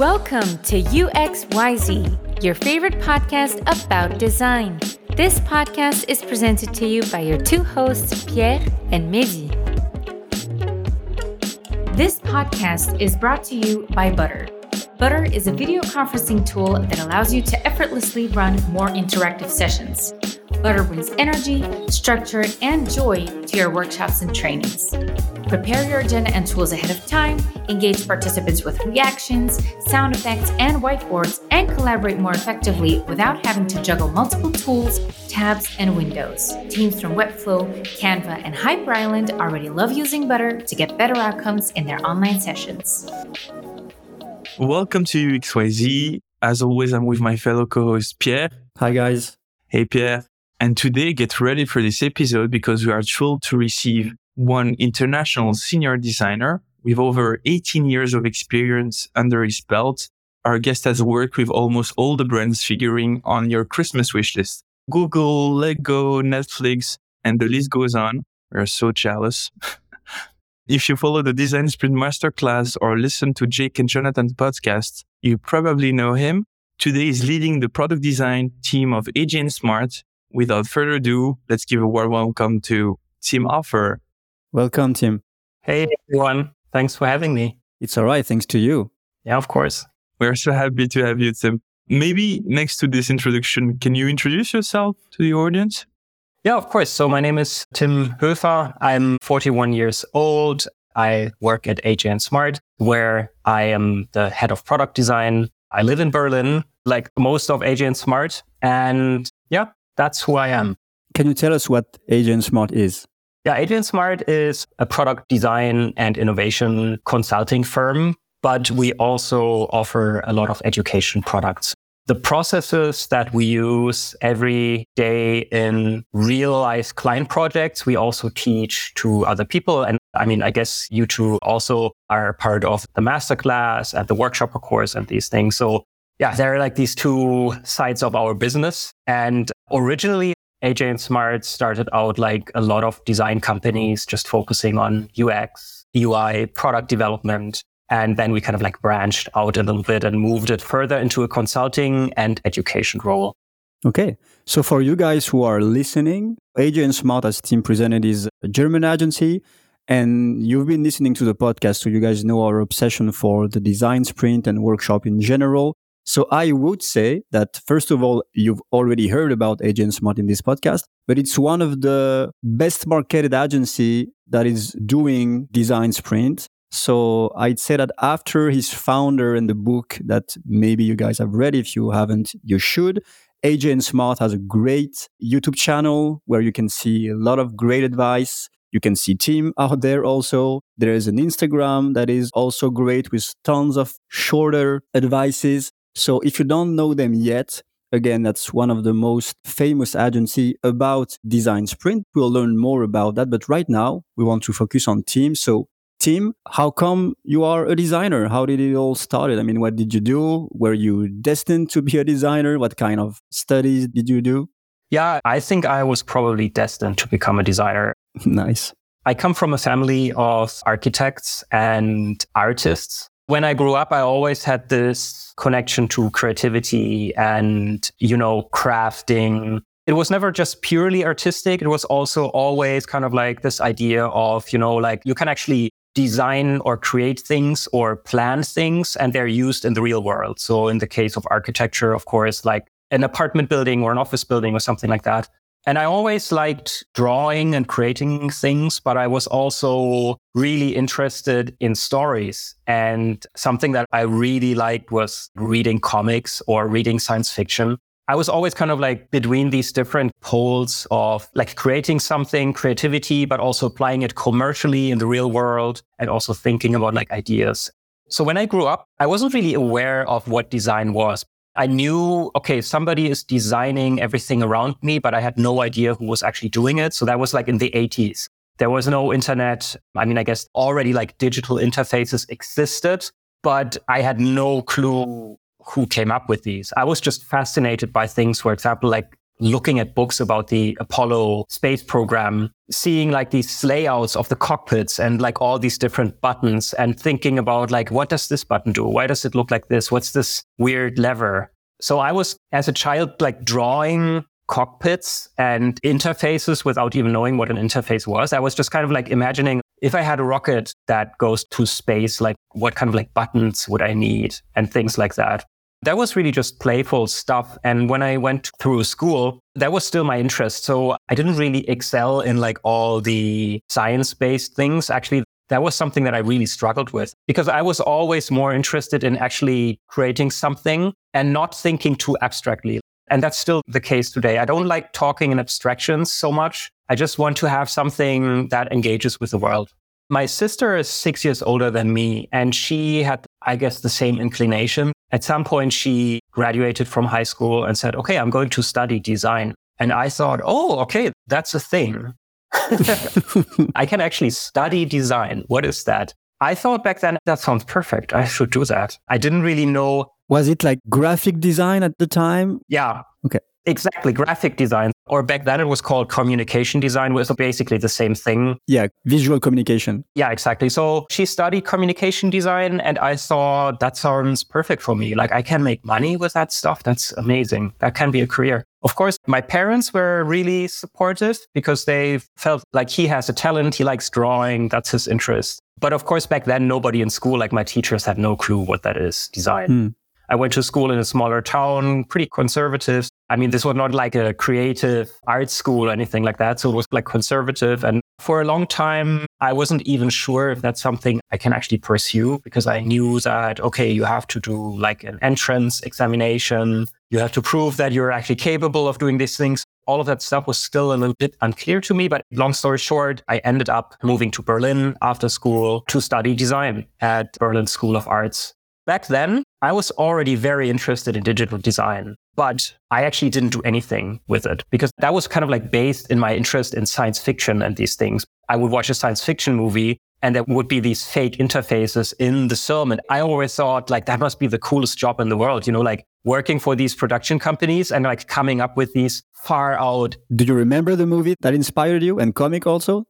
Welcome to UXYZ, your favorite podcast about design. This podcast is presented to you by your two hosts, Pierre and Mehdi. This podcast is brought to you by Butter. Butter is a video conferencing tool that allows you to effortlessly run more interactive sessions. Butter brings energy, structure, and joy to your workshops and trainings. Prepare your agenda and tools ahead of time, engage participants with reactions, sound effects, and whiteboards, and collaborate more effectively without having to juggle multiple tools, tabs, and windows. Teams from Webflow, Canva, and Hyper Island already love using Butter to get better outcomes in their online sessions. Welcome to UXYZ. As always, I'm with my fellow co-host Pierre. Hi guys. Hey Pierre. And today, get ready for this episode because we are thrilled to receive one international senior designer with over 18 years of experience under his belt. Our guest has worked with almost all the brands figuring on your Christmas wish list. Google, Lego, Netflix, and the list goes on. We're so jealous. if you follow the Design Sprint Masterclass or listen to Jake and Jonathan's podcast, you probably know him. Today he's leading the product design team of AJ Smart without further ado, let's give a warm welcome to Tim Höfer. Welcome, Tim. Hey, everyone. Thanks for having me. It's all right. Thanks to you. Yeah, of course. We're so happy to have you, Tim. Maybe next to this introduction, can you introduce yourself to the audience? Yeah, of course. So my name is Tim Höfer. I'm 41 years old. I work at AJ Smart, where I am the head of product design. I live in Berlin, like most of AJ Smart. And yeah, that's who I am. Can you tell us what AJ Smart is? Yeah, AJ Smart is a product design and innovation consulting firm, but we also offer a lot of education products. The processes that we use every day in real life client projects, we also teach to other people. And I mean, I guess you two also are part of the masterclass and the workshop course and these things. So yeah, there are like these two sides of our business. And originally, AJ and Smart started out like a lot of design companies just focusing on UX, UI, product development. And then we kind of like branched out a little bit and moved it further into a consulting and education role. Okay. So for you guys who are listening, AJ and Smart, as Tim presented, is a German agency. And you've been listening to the podcast, so you guys know our obsession for the design sprint and workshop in general. So I would say that first of all, you've already heard about AJ Smart in this podcast, but it's one of the best marketed agency that is doing design sprint. So I'd say that after his founder and the book that maybe you guys have read, if you haven't, you should. AJ Smart has a great YouTube channel where you can see a lot of great advice. You can see Tim out there also. There is an Instagram that is also great with tons of shorter advices. So if you don't know them yet, again, that's one of the most famous agency about design sprint. We'll learn more about that. But right now we want to focus on Tim. So Tim, how come you are a designer? How did it all started? I mean, what did you do? Were you destined to be a designer? What kind of studies did you do? Yeah, I think I was probably destined to become a designer. nice. I come from a family of architects and artists. When I grew up, I always had this connection to creativity and, you know, crafting. It was never just purely artistic. It was also always kind of like this idea of, you know, like you can actually design or create things or plan things and they're used in the real world. So in the case of architecture, of course, like an apartment building or an office building or something like that. And I always liked drawing and creating things, but I was also really interested in stories. And something that I really liked was reading comics or reading science fiction. I was always kind of like between these different poles of like creating something, creativity, but also applying it commercially in the real world and also thinking about like ideas. So when I grew up, I wasn't really aware of what design was. I knew, okay, somebody is designing everything around me, but I had no idea who was actually doing it. So that was like in the 80s. There was no internet. I mean, I guess already like digital interfaces existed, but I had no clue who came up with these. I was just fascinated by things, for example, like looking at books about the Apollo space program, seeing like these layouts of the cockpits and like all these different buttons and thinking about like, what does this button do? Why does it look like this? What's this weird lever? So I was as a child like drawing cockpits and interfaces without even knowing what an interface was. I was just kind of like imagining if I had a rocket that goes to space, like what kind of like buttons would I need and things like that. That was really just playful stuff. And when I went through school, that was still my interest. So I didn't really excel in like all the science based things. Actually, that was something that I really struggled with because I was always more interested in actually creating something and not thinking too abstractly. And that's still the case today. I don't like talking in abstractions so much. I just want to have something that engages with the world. My sister is six years older than me, and she had, I guess, the same inclination. At some point, she graduated from high school and said, Okay, I'm going to study design. And I thought, Oh, okay, that's a thing. I can actually study design. What is that? I thought back then, that sounds perfect. I should do that. I didn't really know. Was it like graphic design at the time? Yeah. Okay. Exactly. Graphic design. Or back then it was called communication design, was basically the same thing. Yeah. Visual communication. Yeah, exactly. So she studied communication design and I thought that sounds perfect for me. Like I can make money with that stuff. That's amazing. That can be a career. Of course, my parents were really supportive because they felt like he has a talent. He likes drawing. That's his interest. But of course, back then, nobody in school, like my teachers, had no clue what that is design. Hmm. I went to school in a smaller town, pretty conservative. I mean, this was not like a creative art school or anything like that. So it was like conservative. And for a long time, I wasn't even sure if that's something I can actually pursue because I knew that, okay, you have to do like an entrance examination. You have to prove that you're actually capable of doing these things. All of that stuff was still a little bit unclear to me. But long story short, I ended up moving to Berlin after school to study design at Berlin School of Arts. Back then, I was already very interested in digital design, but I actually didn't do anything with it because that was kind of like based in my interest in science fiction and these things. I would watch a science fiction movie and there would be these fake interfaces in the film. And I always thought like that must be the coolest job in the world, you know, like working for these production companies and like coming up with these far out. Do you remember the movie that inspired you and comic also?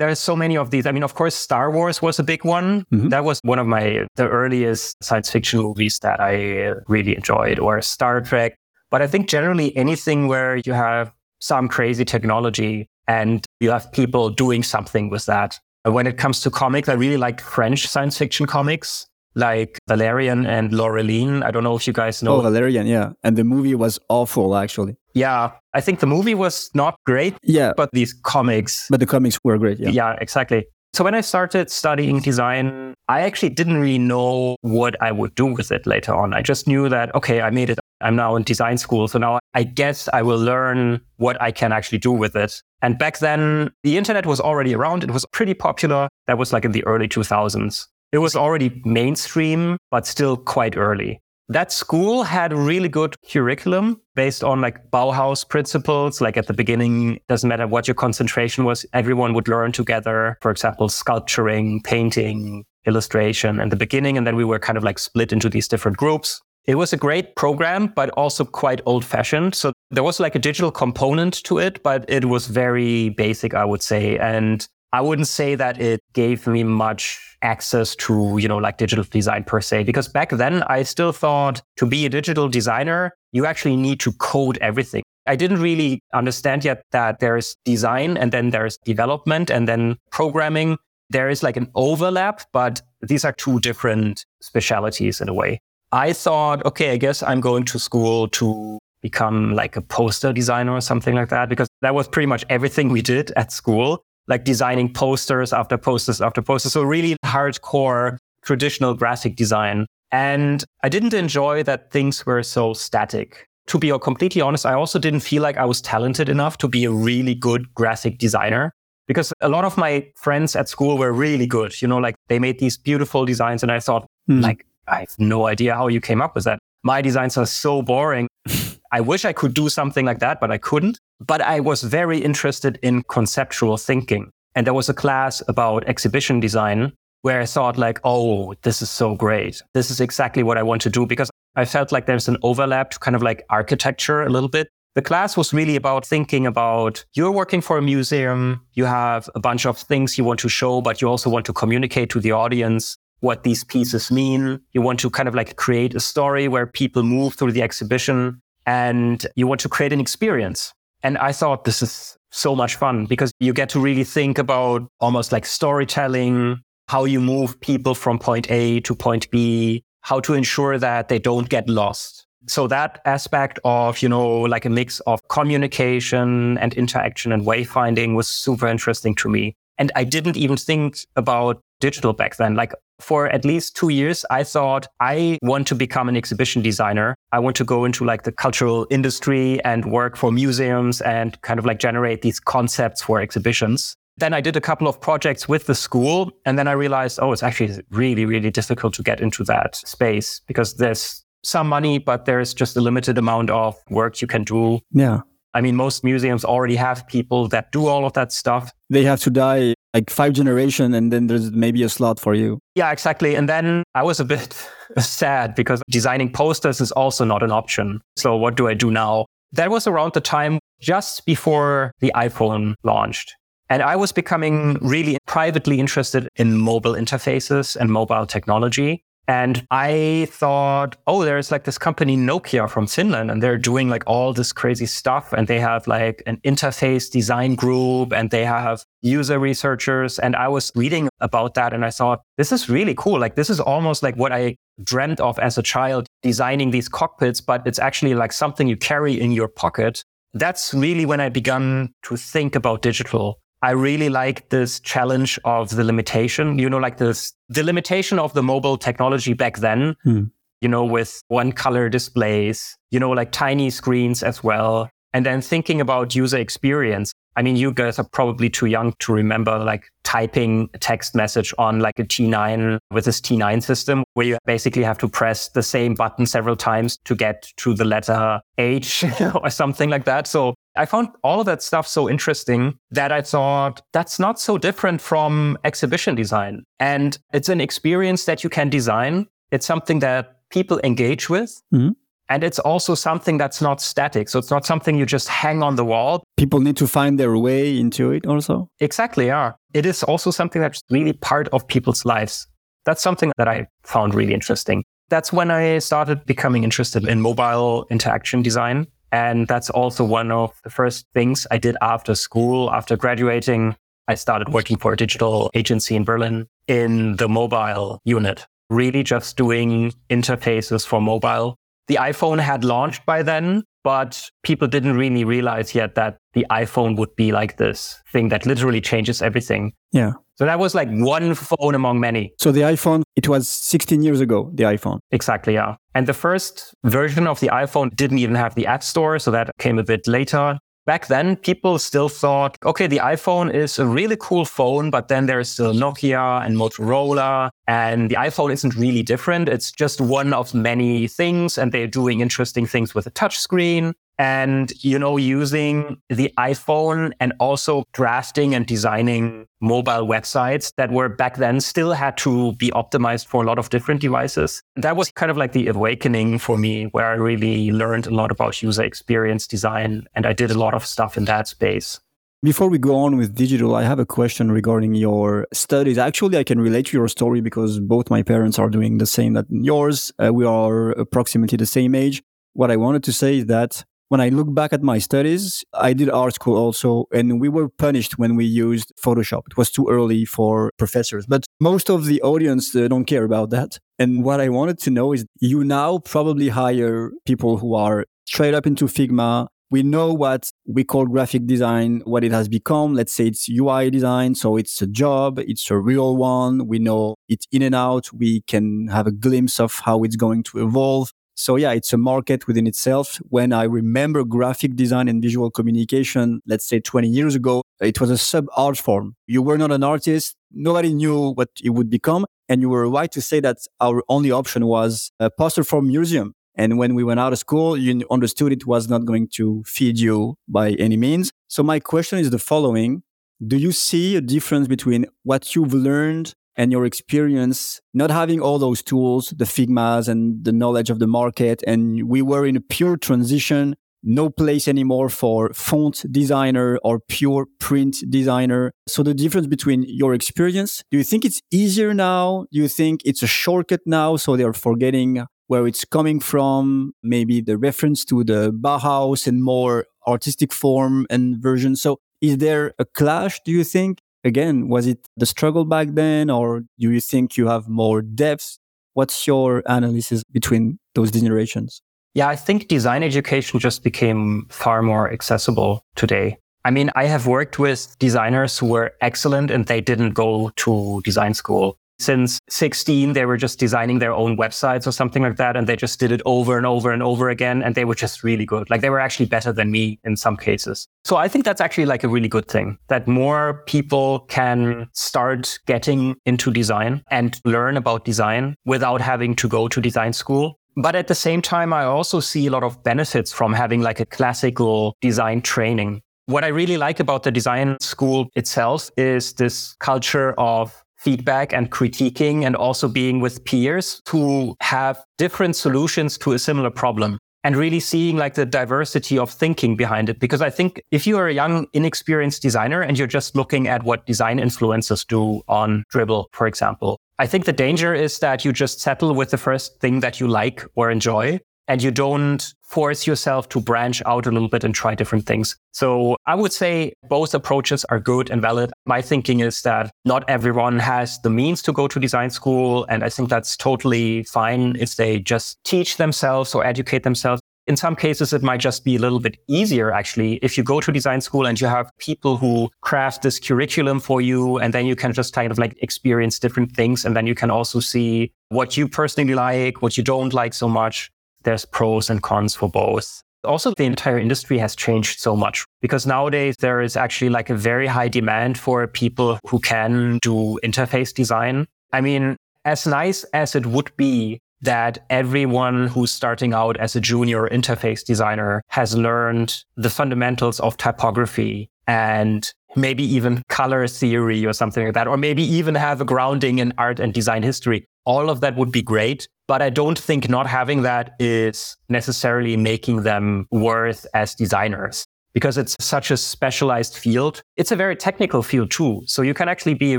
There are so many of these. I mean, of course, Star Wars was a big one. Mm-hmm. That was one of my the earliest science fiction movies that I really enjoyed, or Star Trek. But I think generally anything where you have some crazy technology and you have people doing something with that. When it comes to comics, I really like French science fiction comics like Valerian and Laureline. I don't know if you guys know. Oh, Valerian, yeah. And the movie was awful, actually. Yeah, I think the movie was not great. Yeah. But these comics. But the comics were great, yeah. Yeah, exactly. So when I started studying design, I actually didn't really know what I would do with it later on. I just knew that, okay, I made it. I'm now in design school. So now I guess I will learn what I can actually do with it. And back then, the internet was already around. It was pretty popular. That was like in the early 2000s. It was already mainstream, but still quite early. That school had a really good curriculum based on like Bauhaus principles. Like at the beginning, doesn't matter what your concentration was, everyone would learn together. For example, sculpturing, painting, illustration in the beginning. And then we were kind of like split into these different groups. It was a great program, but also quite old fashioned. So there was like a digital component to it, but it was very basic, I would say. And I wouldn't say that it gave me much access to, you know, like digital design per se. Because back then I still thought to be a digital designer, you actually need to code everything. I didn't really understand yet that there's design and then there's development and then programming. There is like an overlap, but these are two different specialities in a way. I thought, okay, I guess I'm going to school to become like a poster designer or something like that, because that was pretty much everything we did at school like designing posters after posters after posters. So really hardcore traditional graphic design. And I didn't enjoy that things were so static. To be completely honest, I also didn't feel like I was talented enough to be a really good graphic designer because a lot of my friends at school were really good. You know, like they made these beautiful designs and I thought, mm. like, I have no idea how you came up with that. My designs are so boring. I wish I could do something like that, but I couldn't. But I was very interested in conceptual thinking. And there was a class about exhibition design where I thought like, oh, this is so great. This is exactly what I want to do because I felt like there's an overlap to kind of like architecture a little bit. The class was really about thinking about you're working for a museum, you have a bunch of things you want to show, but you also want to communicate to the audience what these pieces mean. You want to kind of like create a story where people move through the exhibition and you want to create an experience. And I thought this is so much fun because you get to really think about almost like storytelling, how you move people from point A to point B, how to ensure that they don't get lost. So that aspect of, you know, like a mix of communication and interaction and wayfinding was super interesting to me. And I didn't even think about digital back then. Like for at least two years, I thought I want to become an exhibition designer. I want to go into like the cultural industry and work for museums and kind of like generate these concepts for exhibitions. Then I did a couple of projects with the school. And then I realized, oh, it's actually really, really difficult to get into that space because there's some money, but there's just a limited amount of work you can do. Yeah. I mean, most museums already have people that do all of that stuff. They have to die like five generation and then there's maybe a slot for you. Yeah, exactly. And then I was a bit sad because designing posters is also not an option. So what do I do now? That was around the time just before the iPhone launched. And I was becoming really privately interested in mobile interfaces and mobile technology. And I thought, oh, there's like this company Nokia from Finland and they're doing like all this crazy stuff. And they have like an interface design group and they have user researchers. And I was reading about that and I thought, this is really cool. Like this is almost like what I dreamt of as a child, designing these cockpits, but it's actually like something you carry in your pocket. That's really when I began to think about digital I really like this challenge of the limitation, you know, like this, the limitation of the mobile technology back then, hmm. you know, with one color displays, you know, like tiny screens as well. And then thinking about user experience. I mean, you guys are probably too young to remember like typing a text message on like a T9 with this T9 system where you basically have to press the same button several times to get to the letter H or something like that. So I found all of that stuff so interesting that I thought that's not so different from exhibition design. And it's an experience that you can design. It's something that people engage with. Mm-hmm. And it's also something that's not static. So it's not something you just hang on the wall. People need to find their way into it also. Exactly. Yeah. It is also something that's really part of people's lives. That's something that I found really interesting. That's when I started becoming interested in mobile interaction design. And that's also one of the first things I did after school. After graduating, I started working for a digital agency in Berlin in the mobile unit, really just doing interfaces for mobile. The iPhone had launched by then, but people didn't really realize yet that the iPhone would be like this thing that literally changes everything. Yeah. So that was like one phone among many. So the iPhone, it was 16 years ago, the iPhone. Exactly, yeah. And the first version of the iPhone didn't even have the App Store. So that came a bit later. Back then, people still thought, okay, the iPhone is a really cool phone, but then there's still Nokia and Motorola, and the iPhone isn't really different. It's just one of many things, and they're doing interesting things with a touchscreen and you know using the iphone and also drafting and designing mobile websites that were back then still had to be optimized for a lot of different devices that was kind of like the awakening for me where i really learned a lot about user experience design and i did a lot of stuff in that space before we go on with digital, I have a question regarding your studies. Actually, I can relate to your story because both my parents are doing the same that yours. Uh, we are approximately the same age. What I wanted to say is that when I look back at my studies, I did art school also, and we were punished when we used Photoshop. It was too early for professors, but most of the audience uh, don't care about that. And what I wanted to know is you now probably hire people who are straight up into Figma. We know what we call graphic design, what it has become. Let's say it's UI design. So it's a job. It's a real one. We know it in and out. We can have a glimpse of how it's going to evolve. So yeah, it's a market within itself. When I remember graphic design and visual communication, let's say 20 years ago, it was a sub art form. You were not an artist. Nobody knew what it would become. And you were right to say that our only option was a poster for museum. And when we went out of school, you understood it was not going to feed you by any means. So my question is the following. Do you see a difference between what you've learned and your experience not having all those tools, the Figmas and the knowledge of the market. And we were in a pure transition no place anymore for font designer or pure print designer. So the difference between your experience, do you think it's easier now? Do you think it's a shortcut now? So they're forgetting where it's coming from, maybe the reference to the Bauhaus and more artistic form and version. So is there a clash, do you think? Again, was it the struggle back then, or do you think you have more depth? What's your analysis between those generations? Yeah, I think design education just became far more accessible today. I mean, I have worked with designers who were excellent and they didn't go to design school since 16 they were just designing their own websites or something like that and they just did it over and over and over again and they were just really good. Like they were actually better than me in some cases. So i think that's actually like a really good thing that more people can start getting into design and learn about design without having to go to design school. But at the same time i also see a lot of benefits from having like a classical design training. What I really like about the design school itself is this culture of feedback and critiquing and also being with peers who have different solutions to a similar problem and really seeing like the diversity of thinking behind it. Because I think if you are a young, inexperienced designer and you're just looking at what design influencers do on Dribbble, for example, I think the danger is that you just settle with the first thing that you like or enjoy and you don't force yourself to branch out a little bit and try different things. So I would say both approaches are good and valid. My thinking is that not everyone has the means to go to design school. And I think that's totally fine if they just teach themselves or educate themselves. In some cases, it might just be a little bit easier, actually, if you go to design school and you have people who craft this curriculum for you, and then you can just kind of like experience different things. And then you can also see what you personally like, what you don't like so much there's pros and cons for both. Also, the entire industry has changed so much because nowadays there is actually like a very high demand for people who can do interface design. I mean, as nice as it would be that everyone who's starting out as a junior interface designer has learned the fundamentals of typography and maybe even color theory or something like that, or maybe even have a grounding in art and design history. All of that would be great. But I don't think not having that is necessarily making them worth as designers because it's such a specialized field. It's a very technical field too. So you can actually be a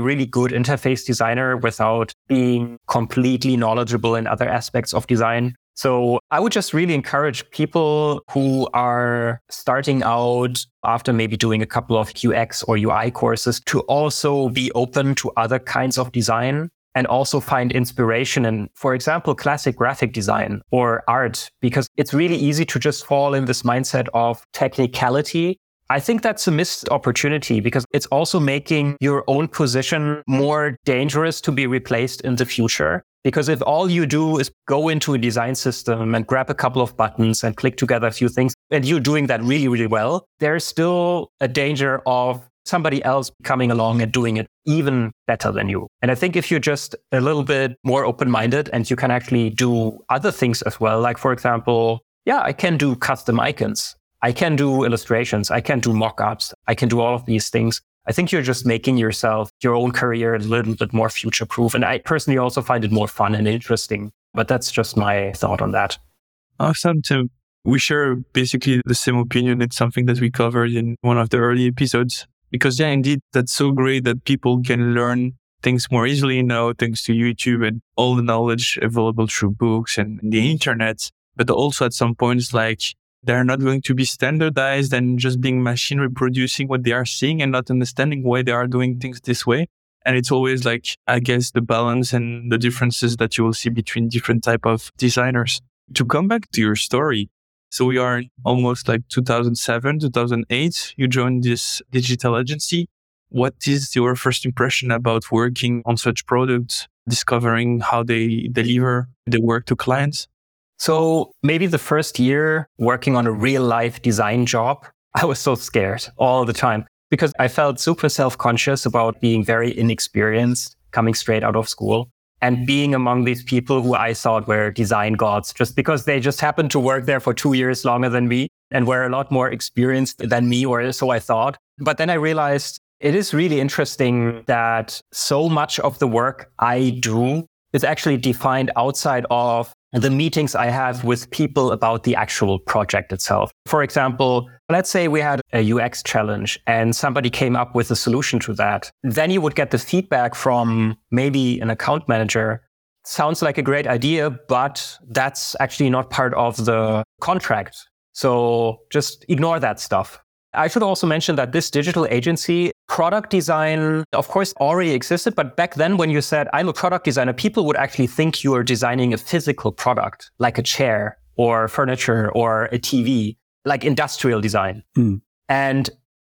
really good interface designer without being completely knowledgeable in other aspects of design. So I would just really encourage people who are starting out after maybe doing a couple of UX or UI courses to also be open to other kinds of design and also find inspiration in, for example, classic graphic design or art, because it's really easy to just fall in this mindset of technicality. I think that's a missed opportunity because it's also making your own position more dangerous to be replaced in the future. Because if all you do is go into a design system and grab a couple of buttons and click together a few things, and you're doing that really, really well, there's still a danger of somebody else coming along and doing it even better than you. And I think if you're just a little bit more open minded and you can actually do other things as well, like for example, yeah, I can do custom icons. I can do illustrations. I can do mock ups. I can do all of these things. I think you're just making yourself, your own career a little bit more future proof. And I personally also find it more fun and interesting. But that's just my thought on that. Awesome, Tim. We share basically the same opinion. It's something that we covered in one of the early episodes because yeah, indeed, that's so great that people can learn things more easily now thanks to YouTube and all the knowledge available through books and the internet. But also at some points, like they're not going to be standardized and just being machine reproducing what they are seeing and not understanding why they are doing things this way. And it's always like, I guess the balance and the differences that you will see between different type of designers. To come back to your story, so we are almost like 2007, 2008. You joined this digital agency. What is your first impression about working on such products, discovering how they deliver the work to clients? So maybe the first year working on a real life design job, I was so scared all the time because I felt super self conscious about being very inexperienced coming straight out of school and being among these people who I thought were design gods just because they just happened to work there for two years longer than me and were a lot more experienced than me, or so I thought. But then I realized it is really interesting that so much of the work I do is actually defined outside of the meetings I have with people about the actual project itself. For example, let's say we had a UX challenge and somebody came up with a solution to that. Then you would get the feedback from maybe an account manager. Sounds like a great idea, but that's actually not part of the contract. So just ignore that stuff. I should also mention that this digital agency product design, of course, already existed. But back then, when you said, I'm a product designer, people would actually think you are designing a physical product, like a chair or furniture or a TV, like industrial design. Mm. And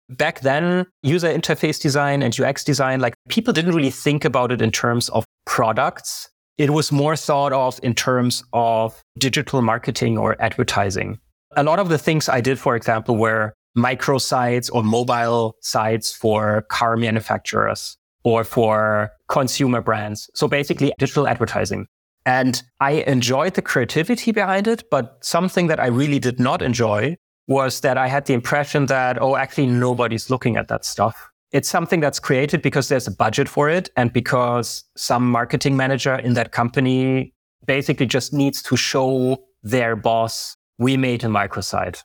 back then, user interface design and UX design, like people didn't really think about it in terms of products. It was more thought of in terms of digital marketing or advertising. A lot of the things I did, for example, were microsites or mobile sites for car manufacturers or for consumer brands. So basically digital advertising. And I enjoyed the creativity behind it, but something that I really did not enjoy was that I had the impression that, oh, actually nobody's looking at that stuff. It's something that's created because there's a budget for it and because some marketing manager in that company basically just needs to show their boss, we made a microsite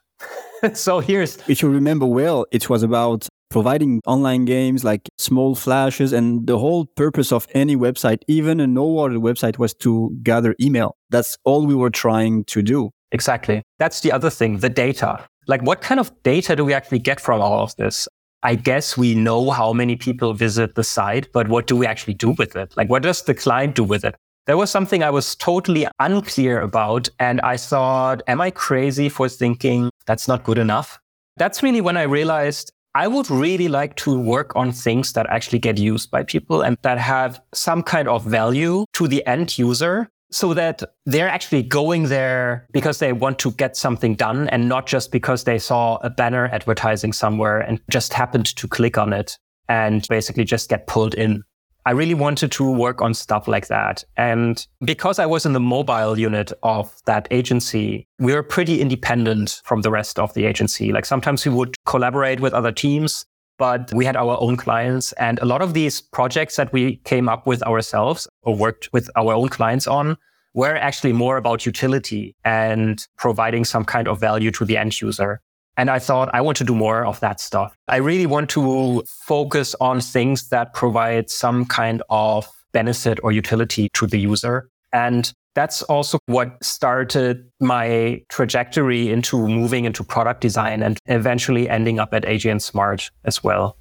so here's. If you remember well, it was about providing online games like small flashes and the whole purpose of any website even a no order website was to gather email. That's all we were trying to do. Exactly. That's the other thing the data. Like what kind of data do we actually get from all of this? I guess we know how many people visit the site but what do we actually do with it? Like what does the client do with it? There was something I was totally unclear about. And I thought, am I crazy for thinking that's not good enough? That's really when I realized I would really like to work on things that actually get used by people and that have some kind of value to the end user so that they're actually going there because they want to get something done and not just because they saw a banner advertising somewhere and just happened to click on it and basically just get pulled in. I really wanted to work on stuff like that. And because I was in the mobile unit of that agency, we were pretty independent from the rest of the agency. Like sometimes we would collaborate with other teams, but we had our own clients. And a lot of these projects that we came up with ourselves or worked with our own clients on were actually more about utility and providing some kind of value to the end user. And I thought I want to do more of that stuff. I really want to focus on things that provide some kind of benefit or utility to the user. And that's also what started my trajectory into moving into product design and eventually ending up at AJ and Smart as well.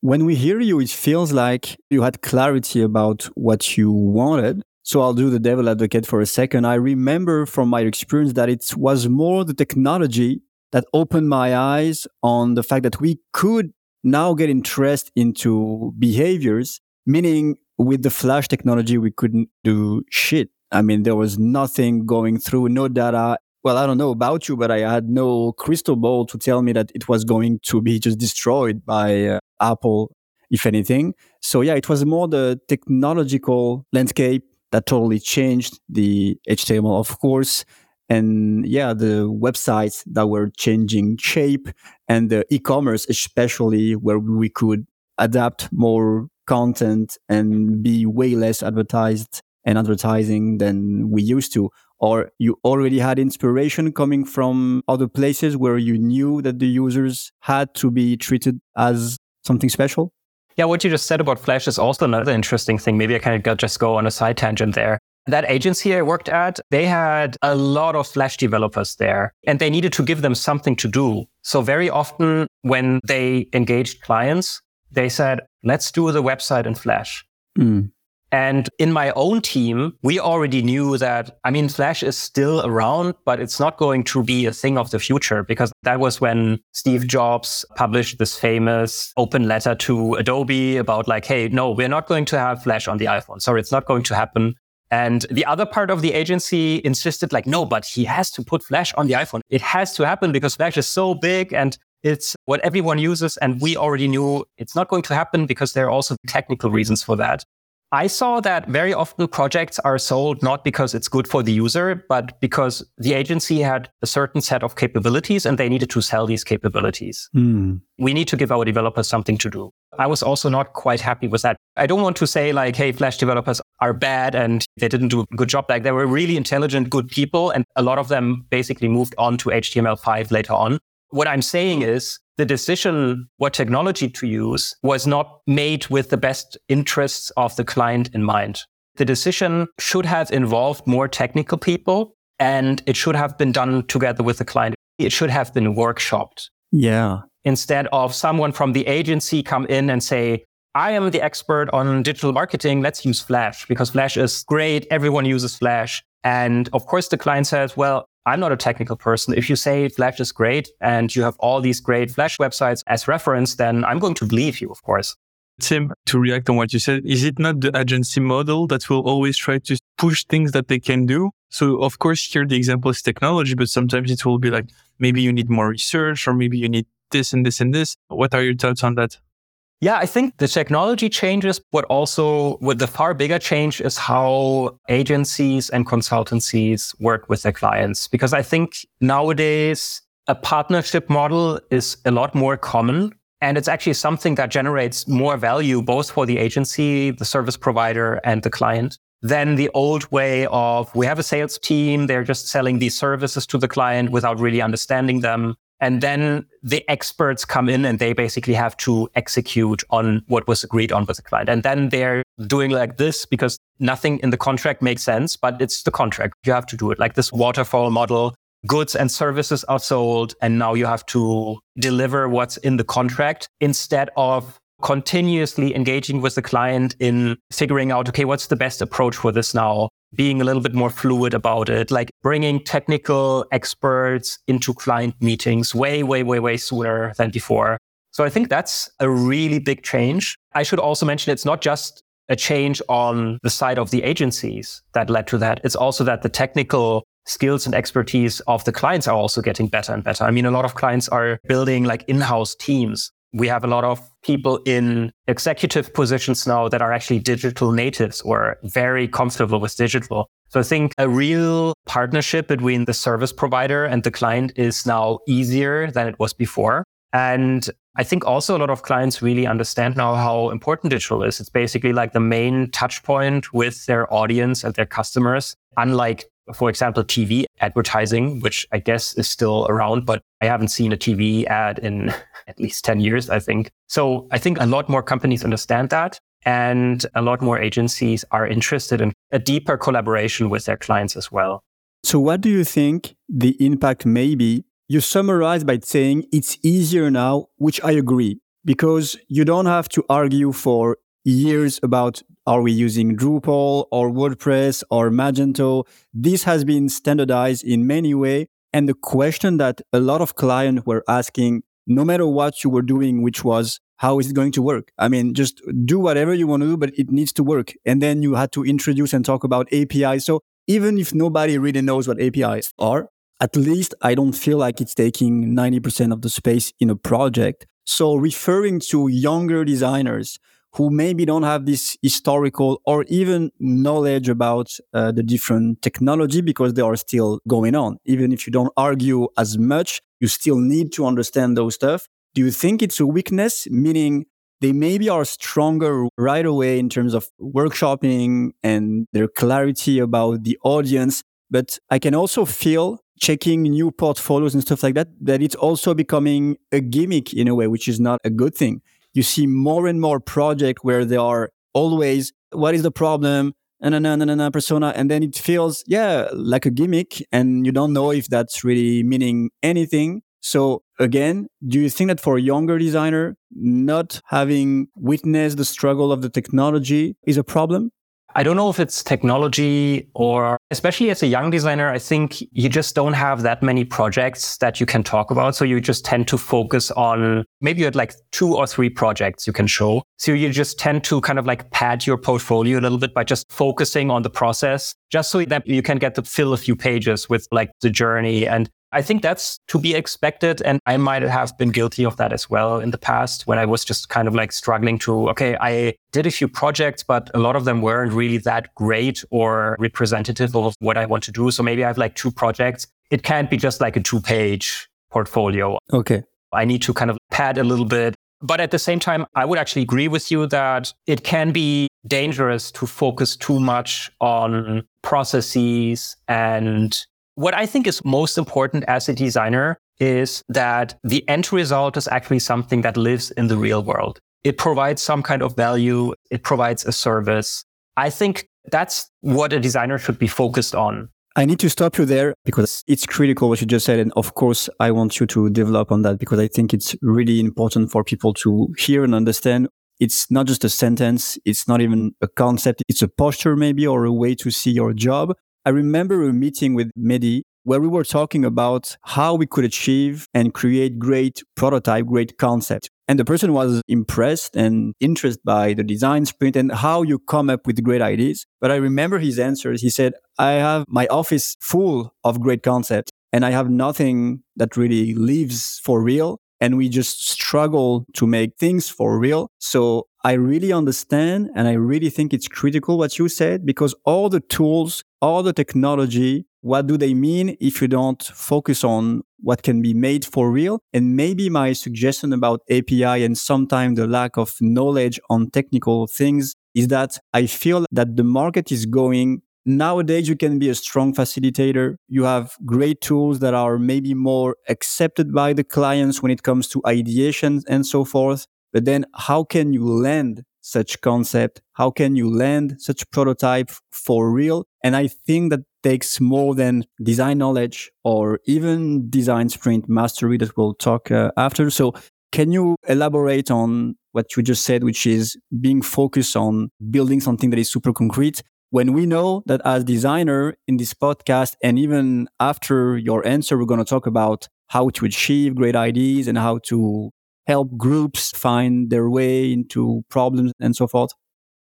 When we hear you, it feels like you had clarity about what you wanted. So I'll do the devil advocate for a second. I remember from my experience that it was more the technology that opened my eyes on the fact that we could now get interest into behaviors, meaning with the flash technology, we couldn't do shit. I mean, there was nothing going through, no data. Well, I don't know about you, but I had no crystal ball to tell me that it was going to be just destroyed by uh, Apple, if anything. So, yeah, it was more the technological landscape that totally changed the HTML. Of course, and yeah the websites that were changing shape and the e-commerce especially where we could adapt more content and be way less advertised and advertising than we used to or you already had inspiration coming from other places where you knew that the users had to be treated as something special yeah, what you just said about Flash is also another interesting thing. Maybe I can just go on a side tangent there. That agency I worked at, they had a lot of Flash developers there and they needed to give them something to do. So very often when they engaged clients, they said, let's do the website in Flash. Mm. And in my own team, we already knew that, I mean, Flash is still around, but it's not going to be a thing of the future because that was when Steve Jobs published this famous open letter to Adobe about like, hey, no, we're not going to have Flash on the iPhone. Sorry, it's not going to happen. And the other part of the agency insisted like, no, but he has to put Flash on the iPhone. It has to happen because Flash is so big and it's what everyone uses. And we already knew it's not going to happen because there are also technical reasons for that. I saw that very often projects are sold not because it's good for the user, but because the agency had a certain set of capabilities and they needed to sell these capabilities. Mm. We need to give our developers something to do. I was also not quite happy with that. I don't want to say like, hey, Flash developers are bad and they didn't do a good job. Like they were really intelligent, good people. And a lot of them basically moved on to HTML5 later on. What I'm saying hmm. is the decision what technology to use was not made with the best interests of the client in mind. The decision should have involved more technical people and it should have been done together with the client. It should have been workshopped. Yeah. Instead of someone from the agency come in and say, I am the expert on digital marketing. Let's use Flash because Flash is great. Everyone uses Flash. And of course, the client says, well, I'm not a technical person. If you say Flash is great and you have all these great Flash websites as reference, then I'm going to believe you, of course. Tim, to react on what you said, is it not the agency model that will always try to push things that they can do? So, of course, here the example is technology, but sometimes it will be like maybe you need more research or maybe you need this and this and this. What are your thoughts on that? Yeah, I think the technology changes, but also what the far bigger change is how agencies and consultancies work with their clients. Because I think nowadays a partnership model is a lot more common. And it's actually something that generates more value both for the agency, the service provider, and the client than the old way of we have a sales team, they're just selling these services to the client without really understanding them. And then the experts come in and they basically have to execute on what was agreed on with the client. And then they're doing like this because nothing in the contract makes sense, but it's the contract. You have to do it like this waterfall model. Goods and services are sold. And now you have to deliver what's in the contract instead of continuously engaging with the client in figuring out, okay, what's the best approach for this now? Being a little bit more fluid about it, like bringing technical experts into client meetings way, way, way, way sooner than before. So I think that's a really big change. I should also mention it's not just a change on the side of the agencies that led to that. It's also that the technical skills and expertise of the clients are also getting better and better. I mean, a lot of clients are building like in-house teams we have a lot of people in executive positions now that are actually digital natives or very comfortable with digital. So I think a real partnership between the service provider and the client is now easier than it was before. And I think also a lot of clients really understand now how important digital is. It's basically like the main touch point with their audience and their customers, unlike for example, TV advertising, which I guess is still around, but I haven't seen a TV ad in at least 10 years, I think. So I think a lot more companies understand that. And a lot more agencies are interested in a deeper collaboration with their clients as well. So, what do you think the impact may be? You summarize by saying it's easier now, which I agree, because you don't have to argue for years about are we using Drupal or WordPress or Magento? This has been standardized in many ways. And the question that a lot of clients were asking, no matter what you were doing, which was, how is it going to work? I mean, just do whatever you want to do, but it needs to work. And then you had to introduce and talk about APIs. So even if nobody really knows what APIs are, at least I don't feel like it's taking 90% of the space in a project. So referring to younger designers who maybe don't have this historical or even knowledge about uh, the different technology because they are still going on. Even if you don't argue as much, you still need to understand those stuff. Do you think it's a weakness, meaning they maybe are stronger right away in terms of workshopping and their clarity about the audience? But I can also feel checking new portfolios and stuff like that, that it's also becoming a gimmick in a way, which is not a good thing you see more and more projects where they are always, what is the problem? And a persona. And then it feels, yeah, like a gimmick. And you don't know if that's really meaning anything. So again, do you think that for a younger designer, not having witnessed the struggle of the technology is a problem? I don't know if it's technology or especially as a young designer, I think you just don't have that many projects that you can talk about. So you just tend to focus on maybe you had like two or three projects you can show. So you just tend to kind of like pad your portfolio a little bit by just focusing on the process, just so that you can get to fill a few pages with like the journey. And I think that's to be expected. And I might have been guilty of that as well in the past when I was just kind of like struggling to, okay, I did a few projects, but a lot of them weren't really that great or representative of what I want to do. So maybe I have like two projects. It can't be just like a two page portfolio. Okay. I need to kind of pad a little bit. But at the same time, I would actually agree with you that it can be dangerous to focus too much on processes and what I think is most important as a designer is that the end result is actually something that lives in the real world. It provides some kind of value. It provides a service. I think that's what a designer should be focused on. I need to stop you there because it's critical what you just said. And of course, I want you to develop on that because I think it's really important for people to hear and understand. It's not just a sentence. It's not even a concept. It's a posture maybe or a way to see your job. I remember a meeting with Mehdi where we were talking about how we could achieve and create great prototype, great concept. And the person was impressed and interested by the design sprint and how you come up with great ideas. But I remember his answers. He said, I have my office full of great concepts and I have nothing that really lives for real. And we just struggle to make things for real. So I really understand and I really think it's critical what you said because all the tools all the technology, what do they mean if you don't focus on what can be made for real? And maybe my suggestion about API and sometimes the lack of knowledge on technical things is that I feel that the market is going. Nowadays you can be a strong facilitator. You have great tools that are maybe more accepted by the clients when it comes to ideation and so forth. But then how can you land such concept? How can you land such prototype for real? And I think that takes more than design knowledge or even design sprint mastery that we'll talk uh, after. So can you elaborate on what you just said, which is being focused on building something that is super concrete? When we know that as designer in this podcast, and even after your answer, we're going to talk about how to achieve great ideas and how to help groups find their way into problems and so forth?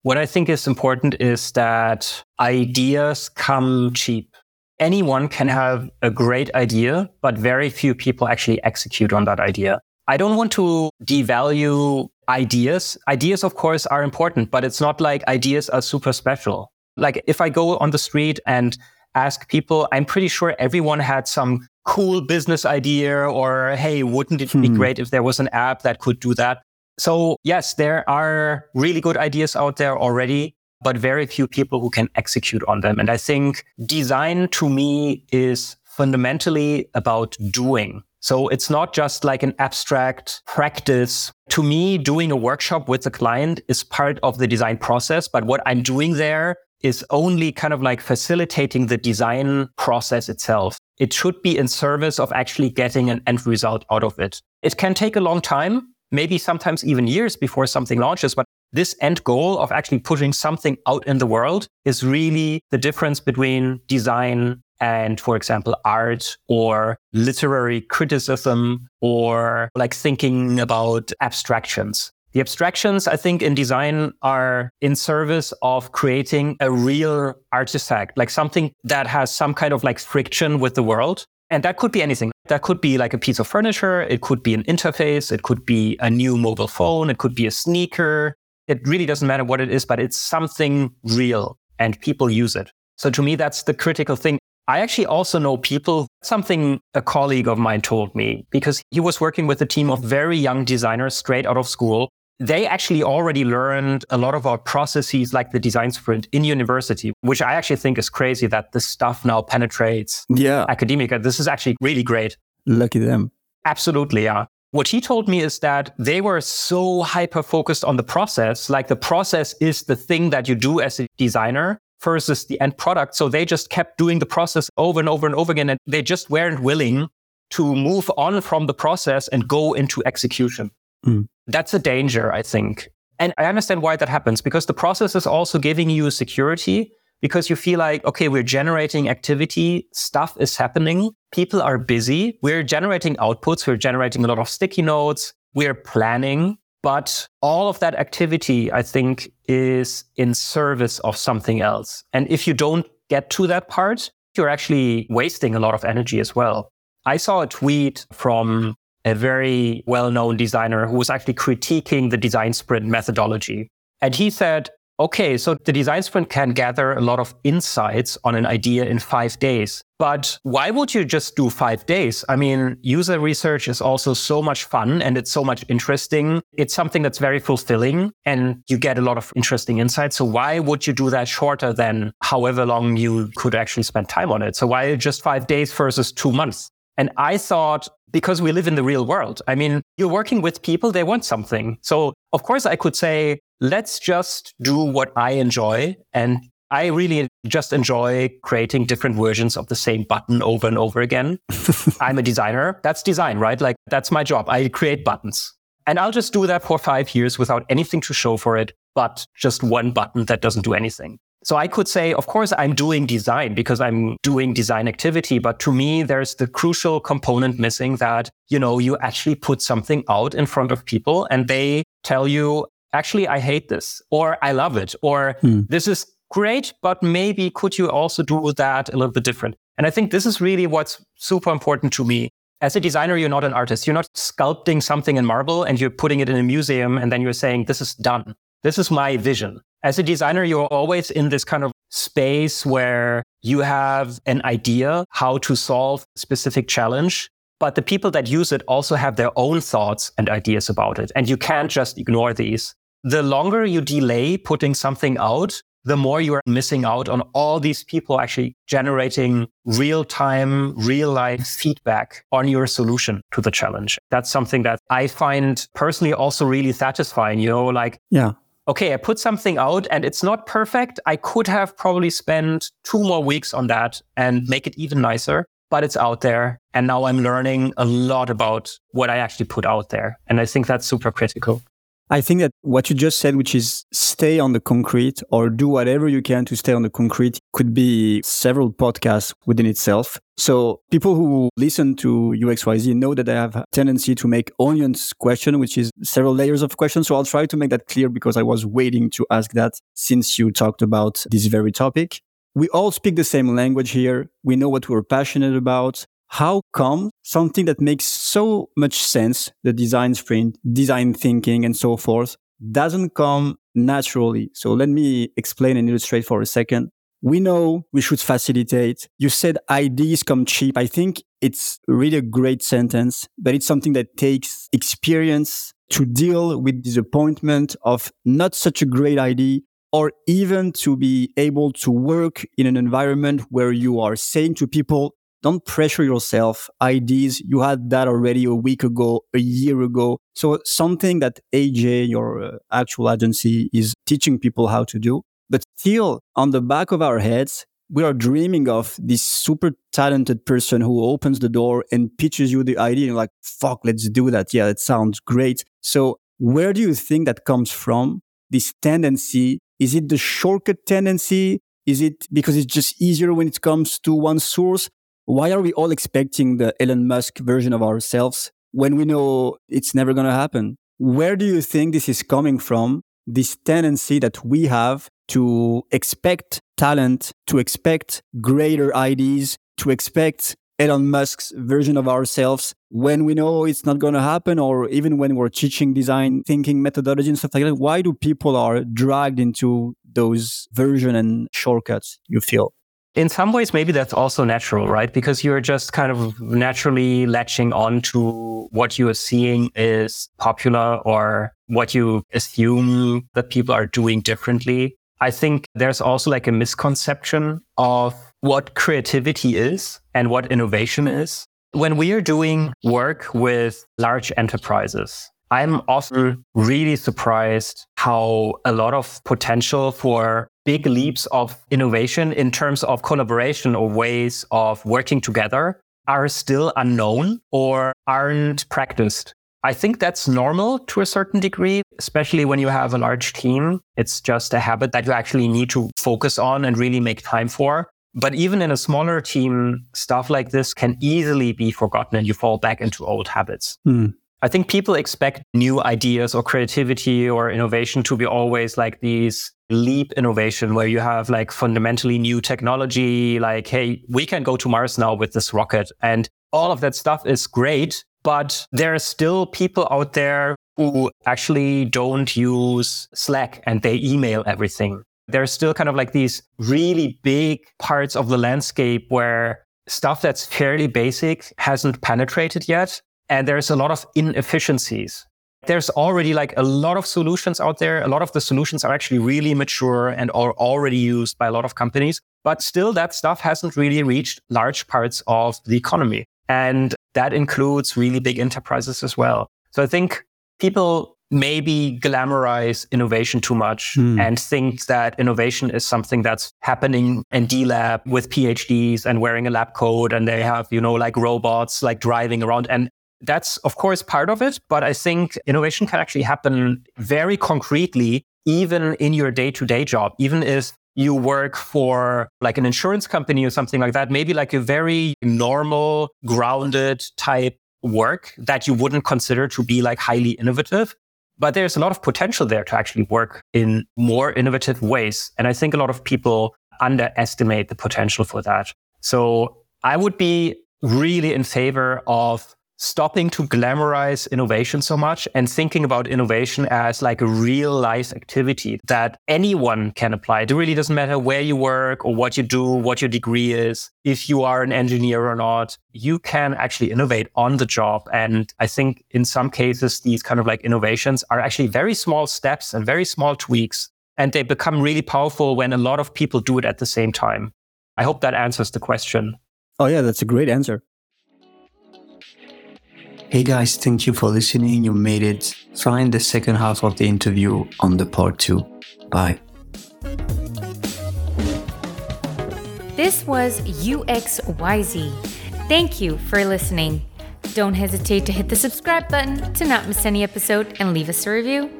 What I think is important is that ideas come cheap. Anyone can have a great idea, but very few people actually execute on that idea. I don't want to devalue ideas. Ideas, of course, are important, but it's not like ideas are super special. Like if I go on the street and ask people, I'm pretty sure everyone had some cool business idea or, hey, wouldn't it be hmm. great if there was an app that could do that? So yes, there are really good ideas out there already, but very few people who can execute on them. And I think design to me is fundamentally about doing. So it's not just like an abstract practice. To me, doing a workshop with the client is part of the design process. But what I'm doing there is only kind of like facilitating the design process itself. It should be in service of actually getting an end result out of it. It can take a long time, maybe sometimes even years before something launches, but this end goal of actually pushing something out in the world is really the difference between design and, for example, art or literary criticism or like thinking about abstractions. The abstractions, I think, in design are in service of creating a real artifact, like something that has some kind of like friction with the world. And that could be anything. That could be like a piece of furniture. It could be an interface. It could be a new mobile phone. It could be a sneaker. It really doesn't matter what it is, but it's something real and people use it. So to me, that's the critical thing. I actually also know people, something a colleague of mine told me, because he was working with a team of very young designers straight out of school they actually already learned a lot of our processes like the design sprint in university, which I actually think is crazy that this stuff now penetrates yeah. academia. This is actually really great. Lucky them. Absolutely, yeah. What he told me is that they were so hyper focused on the process. Like the process is the thing that you do as a designer versus the end product. So they just kept doing the process over and over and over again. And they just weren't willing to move on from the process and go into execution. Mm. That's a danger, I think. And I understand why that happens because the process is also giving you security because you feel like, okay, we're generating activity, stuff is happening, people are busy, we're generating outputs, we're generating a lot of sticky notes, we're planning. But all of that activity, I think, is in service of something else. And if you don't get to that part, you're actually wasting a lot of energy as well. I saw a tweet from a very well known designer who was actually critiquing the design sprint methodology. And he said, okay, so the design sprint can gather a lot of insights on an idea in five days. But why would you just do five days? I mean, user research is also so much fun and it's so much interesting. It's something that's very fulfilling and you get a lot of interesting insights. So why would you do that shorter than however long you could actually spend time on it? So why just five days versus two months? And I thought, because we live in the real world, I mean, you're working with people, they want something. So of course I could say, let's just do what I enjoy. And I really just enjoy creating different versions of the same button over and over again. I'm a designer. That's design, right? Like that's my job. I create buttons. And I'll just do that for five years without anything to show for it, but just one button that doesn't do anything. So I could say, of course, I'm doing design because I'm doing design activity. But to me, there's the crucial component missing that, you know, you actually put something out in front of people and they tell you, actually, I hate this or I love it or hmm. this is great, but maybe could you also do that a little bit different? And I think this is really what's super important to me. As a designer, you're not an artist. You're not sculpting something in marble and you're putting it in a museum and then you're saying, this is done. This is my vision. As a designer, you're always in this kind of space where you have an idea how to solve a specific challenge. But the people that use it also have their own thoughts and ideas about it. And you can't just ignore these. The longer you delay putting something out, the more you are missing out on all these people actually generating real time, real life feedback on your solution to the challenge. That's something that I find personally also really satisfying. You know, like, yeah, okay, I put something out and it's not perfect. I could have probably spent two more weeks on that and make it even nicer, but it's out there. And now I'm learning a lot about what I actually put out there. And I think that's super critical. I think that what you just said, which is stay on the concrete or do whatever you can to stay on the concrete, could be several podcasts within itself. So people who listen to UXYZ know that I have a tendency to make onions question, which is several layers of questions. So I'll try to make that clear because I was waiting to ask that since you talked about this very topic. We all speak the same language here. We know what we're passionate about how come something that makes so much sense, the design sprint, design thinking, and so forth, doesn't come naturally? So let me explain and illustrate for a second. We know we should facilitate. You said ideas come cheap. I think it's really a great sentence, but it's something that takes experience to deal with disappointment of not such a great idea or even to be able to work in an environment where you are saying to people, don't pressure yourself. Ideas, you had that already a week ago, a year ago. So something that AJ, your uh, actual agency, is teaching people how to do. But still, on the back of our heads, we are dreaming of this super talented person who opens the door and pitches you the idea. And you're like, fuck, let's do that. Yeah, it sounds great. So where do you think that comes from? This tendency? Is it the shortcut tendency? Is it because it's just easier when it comes to one source? Why are we all expecting the Elon Musk version of ourselves when we know it's never going to happen? Where do you think this is coming from? This tendency that we have to expect talent, to expect greater ideas, to expect Elon Musk's version of ourselves when we know it's not going to happen, or even when we're teaching design thinking methodology and stuff like that. Why do people are dragged into those version and shortcuts? You feel? In some ways, maybe that's also natural, right? Because you're just kind of naturally latching on to what you are seeing is popular or what you assume that people are doing differently. I think there's also like a misconception of what creativity is and what innovation is. When we are doing work with large enterprises, I'm often really surprised how a lot of potential for big leaps of innovation in terms of collaboration or ways of working together are still unknown or aren't practiced. I think that's normal to a certain degree, especially when you have a large team. It's just a habit that you actually need to focus on and really make time for. But even in a smaller team, stuff like this can easily be forgotten and you fall back into old habits. Mm. I think people expect new ideas or creativity or innovation to be always like these leap innovation where you have like fundamentally new technology, like, hey, we can go to Mars now with this rocket. And all of that stuff is great, but there are still people out there who actually don't use Slack and they email everything. There are still kind of like these really big parts of the landscape where stuff that's fairly basic hasn't penetrated yet. And there's a lot of inefficiencies. There's already like a lot of solutions out there. A lot of the solutions are actually really mature and are already used by a lot of companies. But still, that stuff hasn't really reached large parts of the economy. And that includes really big enterprises as well. So I think people maybe glamorize innovation too much mm. and think that innovation is something that's happening in D lab with PhDs and wearing a lab coat and they have, you know, like robots like driving around. And that's of course part of it. But I think innovation can actually happen very concretely, even in your day to day job, even if you work for like an insurance company or something like that, maybe like a very normal, grounded type work that you wouldn't consider to be like highly innovative. But there's a lot of potential there to actually work in more innovative ways. And I think a lot of people underestimate the potential for that. So I would be really in favor of stopping to glamorize innovation so much and thinking about innovation as like a real life activity that anyone can apply. It really doesn't matter where you work or what you do, what your degree is, if you are an engineer or not, you can actually innovate on the job. And I think in some cases, these kind of like innovations are actually very small steps and very small tweaks. And they become really powerful when a lot of people do it at the same time. I hope that answers the question. Oh, yeah, that's a great answer. Hey guys, thank you for listening. You made it. Find the second half of the interview on the part two. Bye. This was UXYZ. Thank you for listening. Don't hesitate to hit the subscribe button to not miss any episode and leave us a review.